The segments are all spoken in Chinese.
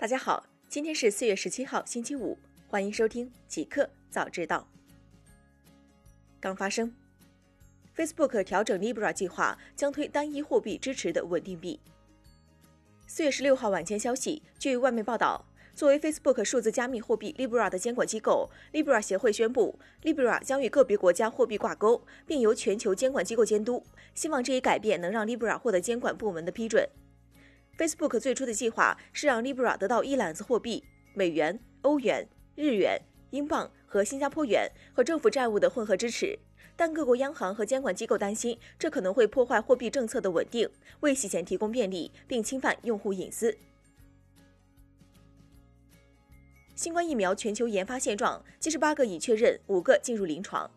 大家好，今天是四月十七号，星期五，欢迎收听极客早知道。刚发生，Facebook 调整 Libra 计划，将推单一货币支持的稳定币。四月十六号晚间消息，据外媒报道，作为 Facebook 数字加密货币 Libra 的监管机构，Libra 协会宣布，Libra 将与个别国家货币挂钩，并由全球监管机构监督。希望这一改变能让 Libra 获得监管部门的批准。Facebook 最初的计划是让 Libra 得到一揽子货币：美元、欧元、日元、英镑和新加坡元和政府债务的混合支持。但各国央行和监管机构担心，这可能会破坏货币政策的稳定，为洗钱提供便利，并侵犯用户隐私。新冠疫苗全球研发现状：七十八个已确认，五个进入临床。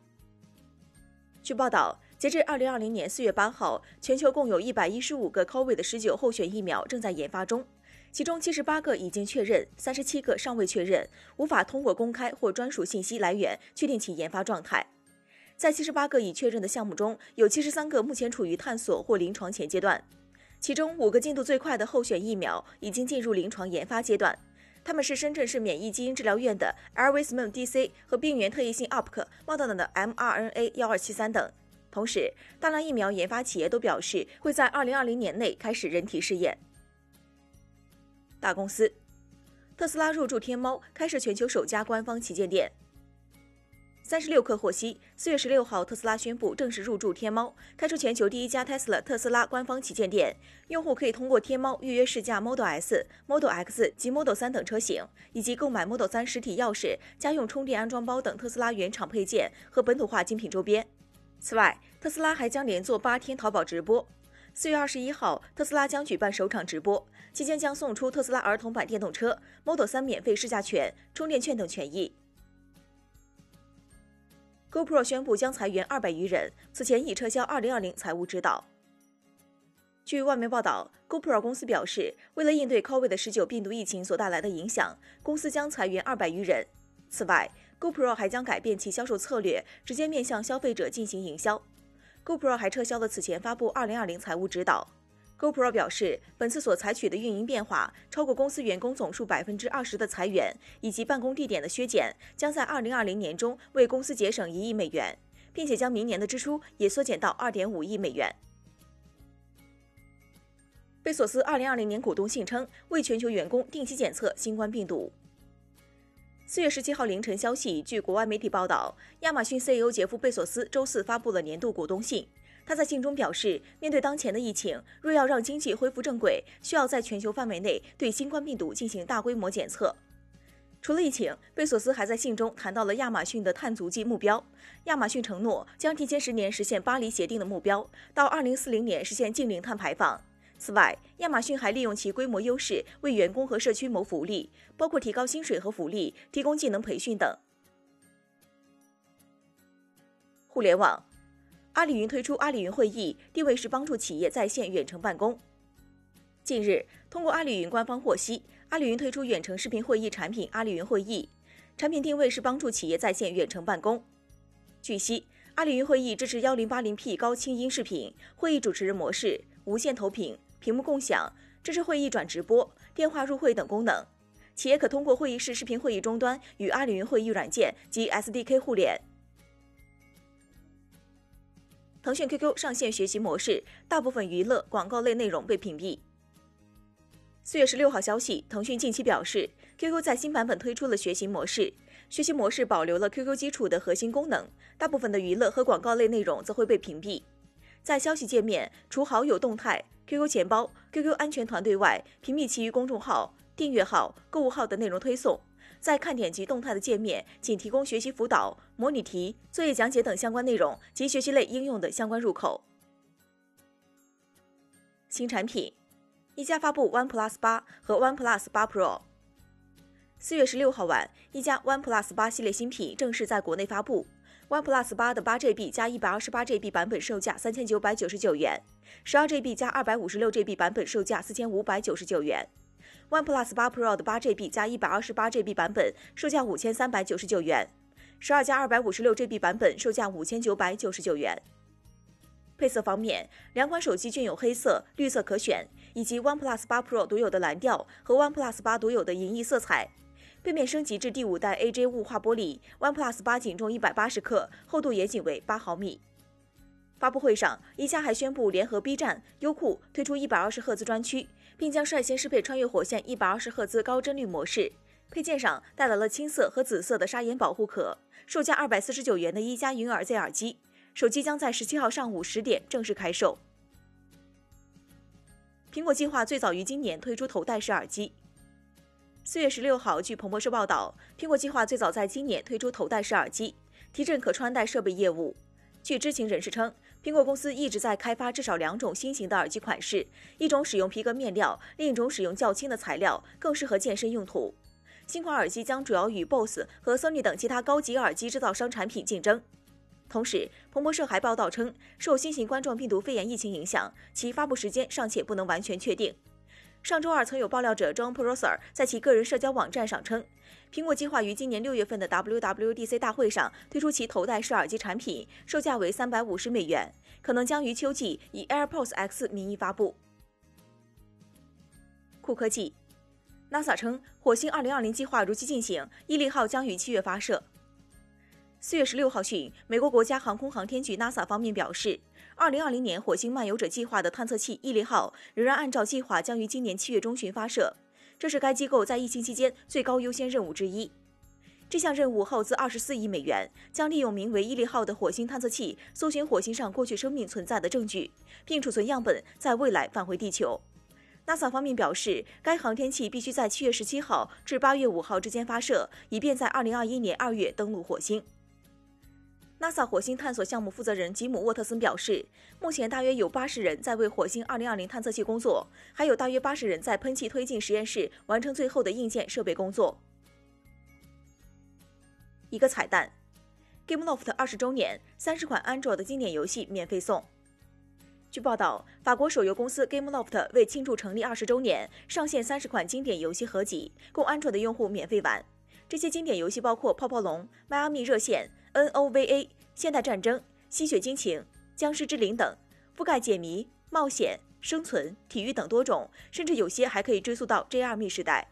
据报道。截至二零二零年四月八号，全球共有一百一十五个 COVID 十九候选疫苗正在研发中，其中七十八个已经确认，三十七个尚未确认，无法通过公开或专属信息来源确定其研发状态。在七十八个已确认的项目中，有七十三个目前处于探索或临床前阶段，其中五个进度最快的候选疫苗已经进入临床研发阶段，他们是深圳市免疫基因治疗院的 a r v i s m o n DC 和病原特异性 UPK、莫德纳的 mRNA 幺二七三等。同时，大量疫苗研发企业都表示会在二零二零年内开始人体试验。大公司，特斯拉入驻天猫，开设全球首家官方旗舰店。三十六氪获悉，四月十六号，特斯拉宣布正式入驻天猫，开出全球第一家 Tesla 特斯拉官方旗舰店。用户可以通过天猫预约试驾 Model S、Model X 及 Model 3等车型，以及购买 Model 3实体钥匙、家用充电安装包等特斯拉原厂配件和本土化精品周边。此外，特斯拉还将连做八天淘宝直播。四月二十一号，特斯拉将举办首场直播，期间将送出特斯拉儿童版电动车 Model 3免费试驾权、充电券等权益。GoPro 宣布将裁员二百余人，此前已撤销二零二零财务指导。据外媒报道，GoPro 公司表示，为了应对 COVID 十九病毒疫情所带来的影响，公司将裁员二百余人。此外，GoPro 还将改变其销售策略，直接面向消费者进行营销。GoPro 还撤销了此前发布2020财务指导。GoPro 表示，本次所采取的运营变化超过公司员工总数百分之二十的裁员以及办公地点的削减，将在2020年中为公司节省一亿美元，并且将明年的支出也缩减到二点五亿美元。贝索斯2020年股东信称，为全球员工定期检测新冠病毒。四月十七号凌晨消息，据国外媒体报道，亚马逊 CEO 杰夫·贝索斯周四发布了年度股东信。他在信中表示，面对当前的疫情，若要让经济恢复正轨，需要在全球范围内对新冠病毒进行大规模检测。除了疫情，贝索斯还在信中谈到了亚马逊的碳足迹目标。亚马逊承诺将提前十年实现巴黎协定的目标，到二零四零年实现净零碳排放。此外，亚马逊还利用其规模优势为员工和社区谋福利，包括提高薪水和福利、提供技能培训等。互联网，阿里云推出阿里云会议，定位是帮助企业在线远程办公。近日，通过阿里云官方获悉，阿里云推出远程视频会议产品阿里云会议，产品定位是帮助企业在线远程办公。据悉，阿里云会议支持幺零八零 P 高清音视频会议主持人模式、无线投屏。屏幕共享、支持会议转直播、电话入会等功能，企业可通过会议室视频会议终端与阿里云会议软件及 SDK 互联。腾讯 QQ 上线学习模式，大部分娱乐广告类内容被屏蔽。四月十六号消息，腾讯近期表示，QQ 在新版本推出了学习模式，学习模式保留了 QQ 基础的核心功能，大部分的娱乐和广告类内容则会被屏蔽。在消息界面，除好友动态。QQ 钱包、QQ 安全团队外，屏蔽其余公众号、订阅号、购物号的内容推送。在看点及动态的界面，仅提供学习辅导、模拟题、作业讲解等相关内容及学习类应用的相关入口。新产品，一加发布 OnePlus 八和 OnePlus 八 Pro。四月十六号晚，一加 OnePlus 八系列新品正式在国内发布。OnePlus 八的八 GB 加一百二十八 GB 版本售价三千九百九十九元，十二 GB 加二百五十六 GB 版本售价四千五百九十九元。OnePlus 八 Pro 的八 GB 加一百二十八 GB 版本售价五千三百九十九元，十二加二百五十六 GB 版本售价五千九百九十九元。配色方面，两款手机均有黑色、绿色可选，以及 OnePlus 8 Pro 独有的蓝调和 OnePlus 8独有的银翼色彩。背面升级至第五代 AJ 雾化玻璃，OnePlus 8仅重一百八十克，厚度也仅为八毫米。发布会上，一加还宣布联合 B 站、优酷推出一百二十赫兹专区，并将率先适配穿越火线一百二十赫兹高帧率模式。配件上带来了青色和紫色的砂岩保护壳。售价二百四十九元的一加云耳 Z 耳机，手机将在十七号上午十点正式开售。苹果计划最早于今年推出头戴式耳机。四月十六号，据彭博社报道，苹果计划最早在今年推出头戴式耳机，提振可穿戴设备业务。据知情人士称，苹果公司一直在开发至少两种新型的耳机款式，一种使用皮革面料，另一种使用较轻的材料，更适合健身用途。新款耳机将主要与 BOSS 和 Sony 等其他高级耳机制造商产品竞争。同时，彭博社还报道称，受新型冠状病毒肺炎疫情影响，其发布时间尚且不能完全确定。上周二，曾有爆料者 John Prosser 在其个人社交网站上称，苹果计划于今年六月份的 WWDC 大会上推出其头戴式耳机产品，售价为三百五十美元，可能将于秋季以 AirPods X 名义发布。酷科技，NASA 称火星2020计划如期进行，毅力号将于七月发射。四月十六号讯，美国国家航空航天局 NASA 方面表示。二零二零年火星漫游者计划的探测器毅力号仍然按照计划将于今年七月中旬发射，这是该机构在疫情期间最高优先任务之一。这项任务耗资二十四亿美元，将利用名为毅力号的火星探测器搜寻火星上过去生命存在的证据，并储存样本，在未来返回地球。NASA 方面表示，该航天器必须在七月十七号至八月五号之间发射，以便在二零二一年二月登陆火星。NASA 火星探索项目负责人吉姆·沃特森表示，目前大约有八十人在为火星2020探测器工作，还有大约八十人在喷气推进实验室完成最后的硬件设备工作。一个彩蛋：GameLoft 二十周年，三十款安卓的经典游戏免费送。据报道，法国手游公司 GameLoft 为庆祝成立二十周年，上线三十款经典游戏合集，供安卓的用户免费玩。这些经典游戏包括《泡泡龙》《迈阿密热线》。Nova、现代战争、吸血惊情、僵尸之灵等，覆盖解谜、冒险、生存、体育等多种，甚至有些还可以追溯到 JR 密时代。